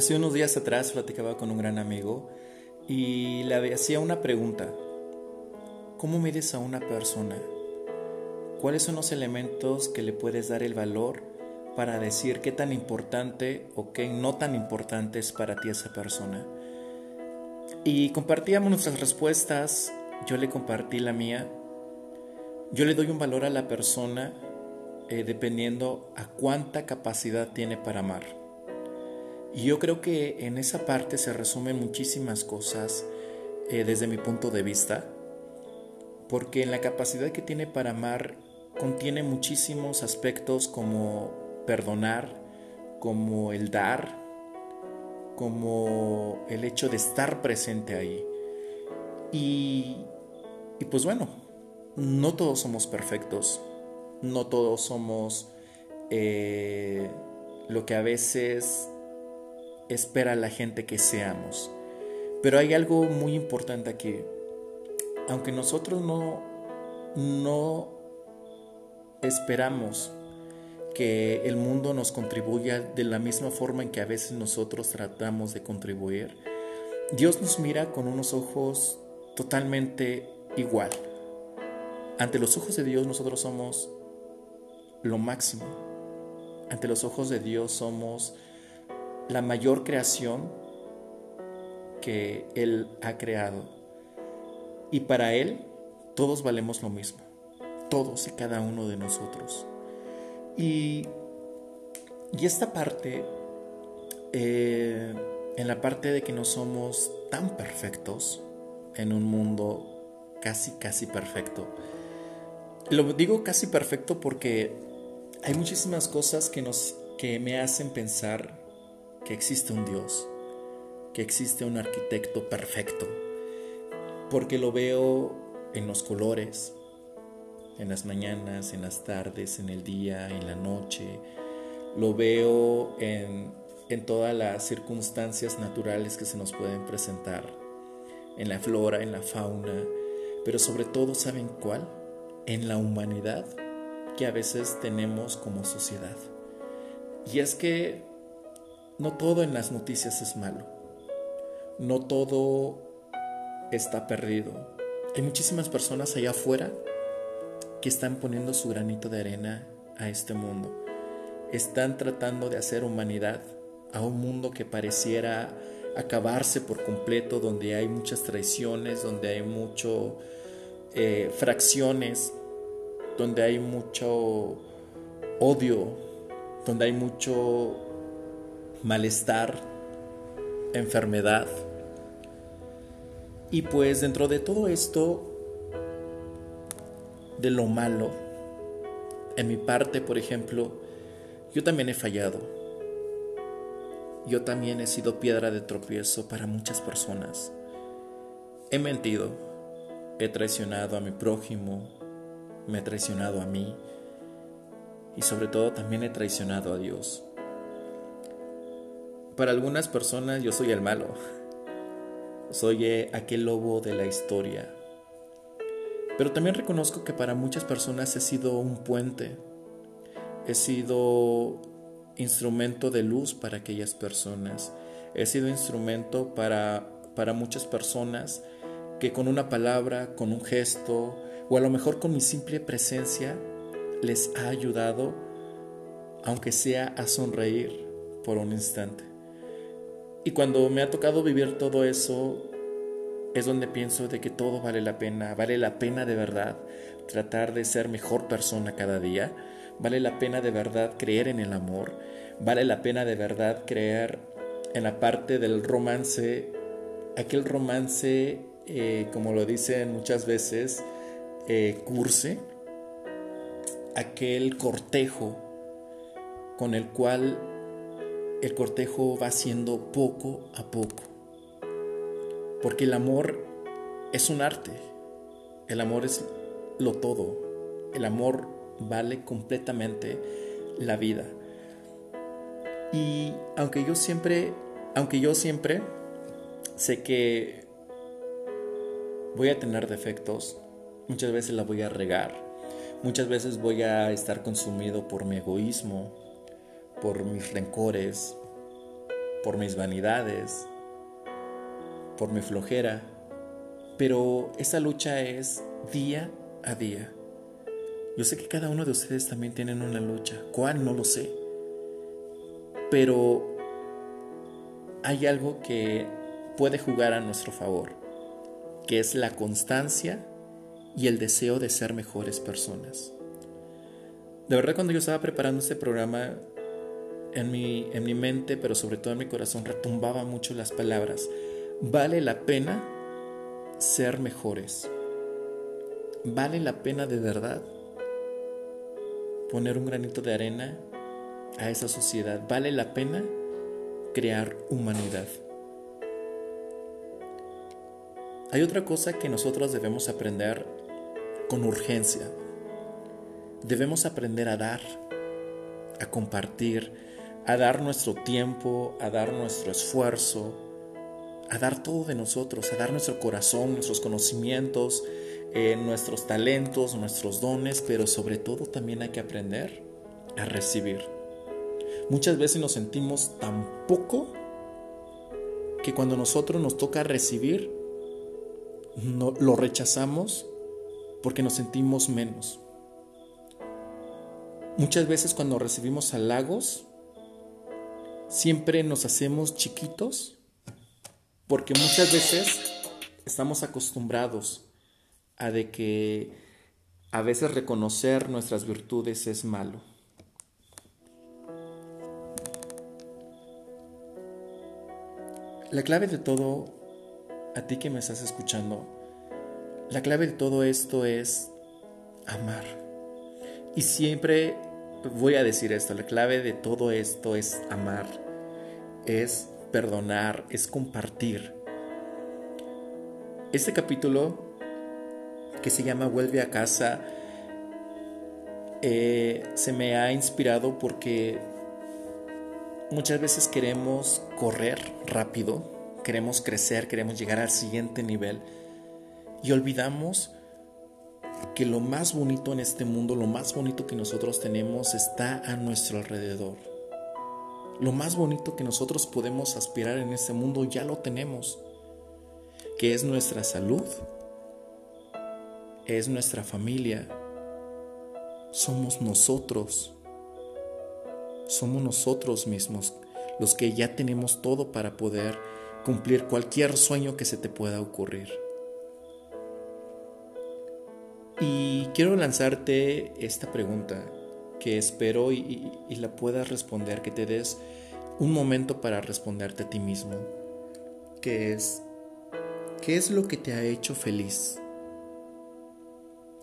Hace unos días atrás platicaba con un gran amigo y le hacía una pregunta. ¿Cómo mides a una persona? ¿Cuáles son los elementos que le puedes dar el valor para decir qué tan importante o qué no tan importante es para ti esa persona? Y compartíamos nuestras respuestas, yo le compartí la mía. Yo le doy un valor a la persona eh, dependiendo a cuánta capacidad tiene para amar. Y yo creo que en esa parte se resumen muchísimas cosas eh, desde mi punto de vista, porque en la capacidad que tiene para amar contiene muchísimos aspectos como perdonar, como el dar, como el hecho de estar presente ahí. Y, y pues bueno, no todos somos perfectos, no todos somos eh, lo que a veces espera la gente que seamos. Pero hay algo muy importante aquí. Aunque nosotros no, no esperamos que el mundo nos contribuya de la misma forma en que a veces nosotros tratamos de contribuir, Dios nos mira con unos ojos totalmente igual. Ante los ojos de Dios nosotros somos lo máximo. Ante los ojos de Dios somos la mayor creación que Él ha creado. Y para Él todos valemos lo mismo, todos y cada uno de nosotros. Y, y esta parte, eh, en la parte de que no somos tan perfectos en un mundo casi, casi perfecto. Lo digo casi perfecto porque hay muchísimas cosas que, nos, que me hacen pensar que existe un Dios, que existe un arquitecto perfecto, porque lo veo en los colores, en las mañanas, en las tardes, en el día, en la noche, lo veo en, en todas las circunstancias naturales que se nos pueden presentar, en la flora, en la fauna, pero sobre todo, ¿saben cuál? En la humanidad que a veces tenemos como sociedad. Y es que no todo en las noticias es malo. No todo está perdido. Hay muchísimas personas allá afuera que están poniendo su granito de arena a este mundo. Están tratando de hacer humanidad a un mundo que pareciera acabarse por completo, donde hay muchas traiciones, donde hay mucho eh, fracciones, donde hay mucho odio, donde hay mucho malestar, enfermedad. Y pues dentro de todo esto, de lo malo, en mi parte, por ejemplo, yo también he fallado. Yo también he sido piedra de tropiezo para muchas personas. He mentido, he traicionado a mi prójimo, me he traicionado a mí y sobre todo también he traicionado a Dios. Para algunas personas yo soy el malo. Soy eh, aquel lobo de la historia. Pero también reconozco que para muchas personas he sido un puente. He sido instrumento de luz para aquellas personas. He sido instrumento para, para muchas personas que con una palabra, con un gesto o a lo mejor con mi simple presencia les ha ayudado, aunque sea a sonreír por un instante. Y cuando me ha tocado vivir todo eso, es donde pienso de que todo vale la pena, vale la pena de verdad tratar de ser mejor persona cada día, vale la pena de verdad creer en el amor, vale la pena de verdad creer en la parte del romance, aquel romance, eh, como lo dicen muchas veces, eh, curse, aquel cortejo con el cual el cortejo va siendo poco a poco. Porque el amor es un arte. El amor es lo todo. El amor vale completamente la vida. Y aunque yo siempre, aunque yo siempre sé que voy a tener defectos, muchas veces la voy a regar, muchas veces voy a estar consumido por mi egoísmo, por mis rencores, por mis vanidades, por mi flojera, pero esa lucha es día a día. Yo sé que cada uno de ustedes también tienen una lucha. ¿Cuál? No lo sé. Pero hay algo que puede jugar a nuestro favor, que es la constancia y el deseo de ser mejores personas. De verdad cuando yo estaba preparando este programa, en mi, en mi mente, pero sobre todo en mi corazón, retumbaba mucho las palabras. Vale la pena ser mejores. Vale la pena de verdad poner un granito de arena a esa sociedad. Vale la pena crear humanidad. Hay otra cosa que nosotros debemos aprender con urgencia. Debemos aprender a dar, a compartir, a dar nuestro tiempo, a dar nuestro esfuerzo, a dar todo de nosotros, a dar nuestro corazón, nuestros conocimientos, eh, nuestros talentos, nuestros dones, pero sobre todo también hay que aprender a recibir. Muchas veces nos sentimos tan poco que cuando nosotros nos toca recibir, no, lo rechazamos porque nos sentimos menos. Muchas veces cuando recibimos halagos, siempre nos hacemos chiquitos porque muchas veces estamos acostumbrados a de que a veces reconocer nuestras virtudes es malo. La clave de todo, a ti que me estás escuchando, la clave de todo esto es amar. Y siempre voy a decir esto, la clave de todo esto es amar, es perdonar, es compartir. Este capítulo que se llama Vuelve a casa eh, se me ha inspirado porque Muchas veces queremos correr rápido, queremos crecer, queremos llegar al siguiente nivel y olvidamos que lo más bonito en este mundo, lo más bonito que nosotros tenemos está a nuestro alrededor. Lo más bonito que nosotros podemos aspirar en este mundo ya lo tenemos, que es nuestra salud, es nuestra familia, somos nosotros somos nosotros mismos los que ya tenemos todo para poder cumplir cualquier sueño que se te pueda ocurrir. Y quiero lanzarte esta pregunta que espero y, la puedas responder, que te des un momento para responderte a ti mismo, que es, ¿qué es lo que te ha hecho feliz?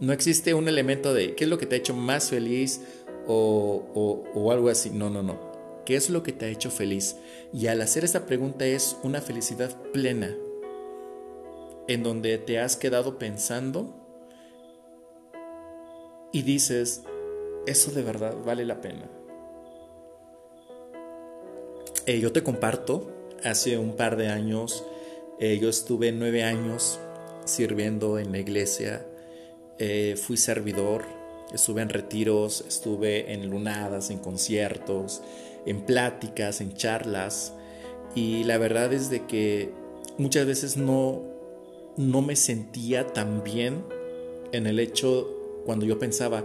No existe un elemento de qué es lo que te ha hecho más feliz o, algo así. No, no, no. ¿Qué es lo que te ha hecho feliz? Y al hacer esta pregunta es una felicidad plena, en donde te has quedado pensando y dices, eso de verdad vale la pena. Eh, yo te comparto, hace un par de años, eh, yo estuve nueve años sirviendo en la iglesia, eh, fui servidor, Estuve en retiros, estuve en lunadas, en conciertos, en pláticas, en charlas. Y la verdad es de que muchas veces no, no me sentía tan bien en el hecho cuando yo pensaba,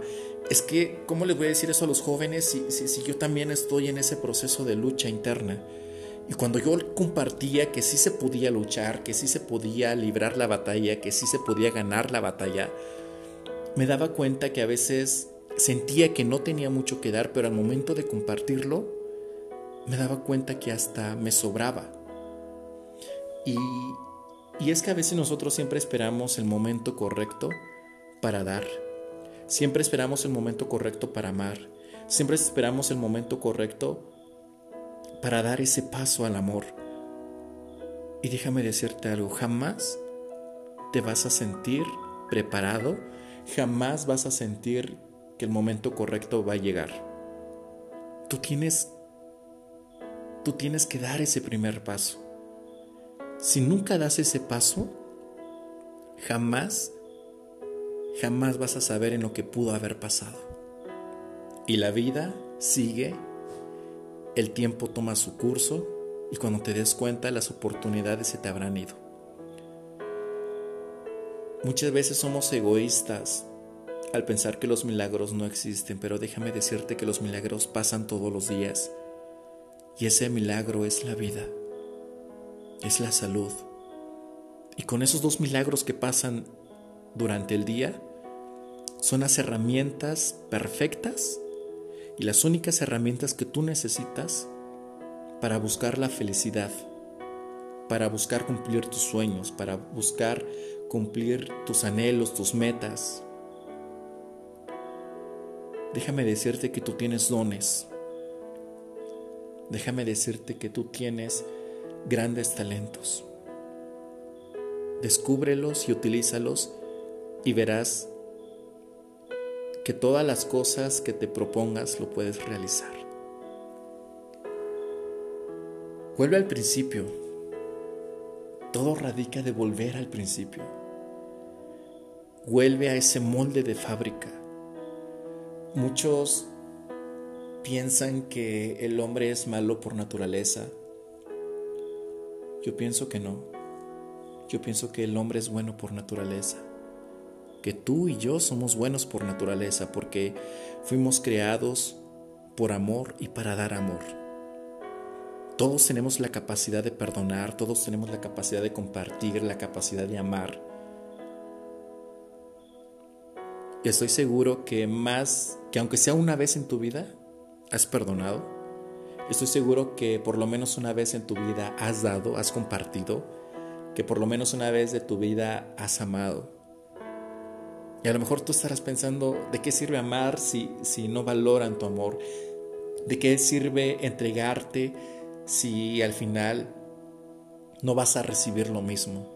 es que, ¿cómo les voy a decir eso a los jóvenes si, yo también estoy en ese proceso de lucha interna? Y cuando yo compartía que sí se podía luchar, que sí se podía librar la batalla, que sí se podía ganar la batalla, me daba cuenta que a veces sentía que no tenía mucho que dar, pero al momento de compartirlo, me daba cuenta que hasta me sobraba. Y es que a veces nosotros siempre esperamos el momento correcto para dar. Siempre esperamos el momento correcto para amar. Siempre esperamos el momento correcto para dar ese paso al amor. Y déjame decirte algo, jamás te vas a sentir preparado jamás vas a sentir que el momento correcto va a llegar. Tú tienes tú tienes que dar ese primer paso. Si nunca das ese paso, jamás jamás vas a saber en lo que pudo haber pasado. Y la vida sigue, el tiempo toma su curso y cuando te des cuenta las oportunidades se te habrán ido. Muchas veces somos egoístas al pensar que los milagros no existen, pero déjame decirte que los milagros pasan todos los días y ese milagro es la vida, es la salud. Y con esos dos milagros que pasan durante el día, son las herramientas perfectas y las únicas herramientas que tú necesitas para buscar la felicidad, para buscar cumplir tus sueños, para buscar cumplir tus anhelos, tus metas. Déjame decirte que tú tienes dones. Déjame decirte que tú tienes grandes talentos. Descúbrelos y utilízalos y verás que todas las cosas que te propongas lo puedes realizar. Vuelve al principio. Todo radica de volver al principio. Vuelve a ese molde de fábrica. Muchos piensan que el hombre es malo por naturaleza. Yo pienso que no. Yo pienso que el hombre es bueno por naturaleza que tú y yo somos buenos por naturaleza, porque fuimos creados por amor y para dar amor. Todos tenemos la capacidad de perdonar, todos tenemos la capacidad de compartir, la capacidad de amar. Y estoy seguro que más, que aunque sea una vez en tu vida, has perdonado. Estoy seguro que por lo menos una vez en tu vida has dado, has compartido, que por lo menos una vez de tu vida has amado. Y a lo mejor tú estarás pensando, ¿de qué sirve amar si, si no valoran tu amor? ¿De qué sirve entregarte si al final no vas a recibir lo mismo?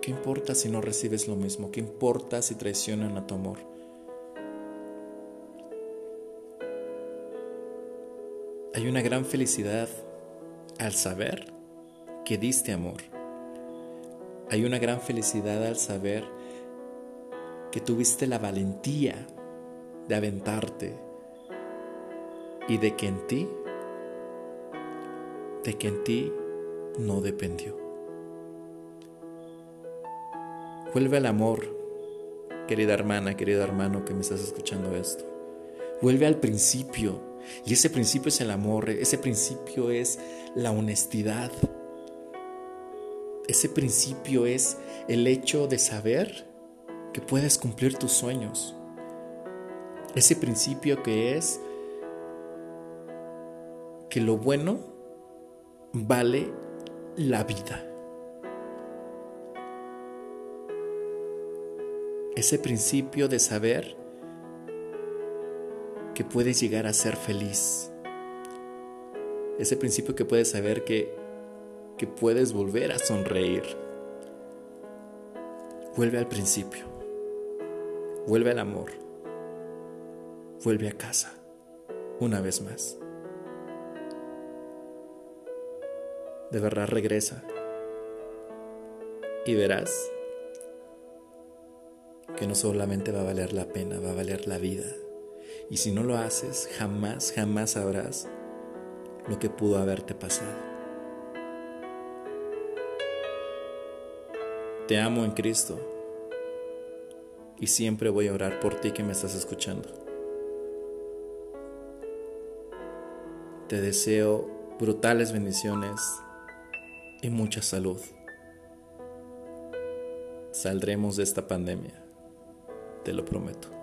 ¿Qué importa si no recibes lo mismo? ¿Qué importa si traicionan a tu amor? Hay una gran felicidad al saber que diste amor. Hay una gran felicidad al saber que tuviste la valentía de aventarte y de que en ti, de que en ti no dependió. Vuelve al amor, querida hermana, querido hermano que me estás escuchando esto. Vuelve al principio. Y ese principio es el amor, ese principio es la honestidad. Ese principio es el hecho de saber que puedes cumplir tus sueños. Ese principio que es que lo bueno vale la vida. Ese principio de saber que puedes llegar a ser feliz. Ese principio que puedes saber que, que puedes volver a sonreír. Vuelve al principio. Vuelve al amor. Vuelve a casa. Una vez más. De verdad regresa. Y verás que no solamente va a valer la pena, va a valer la vida. Y si no lo haces, jamás, jamás sabrás lo que pudo haberte pasado. Te amo en Cristo y siempre voy a orar por ti que me estás escuchando. Te deseo brutales bendiciones y mucha salud. Saldremos de esta pandemia, te lo prometo.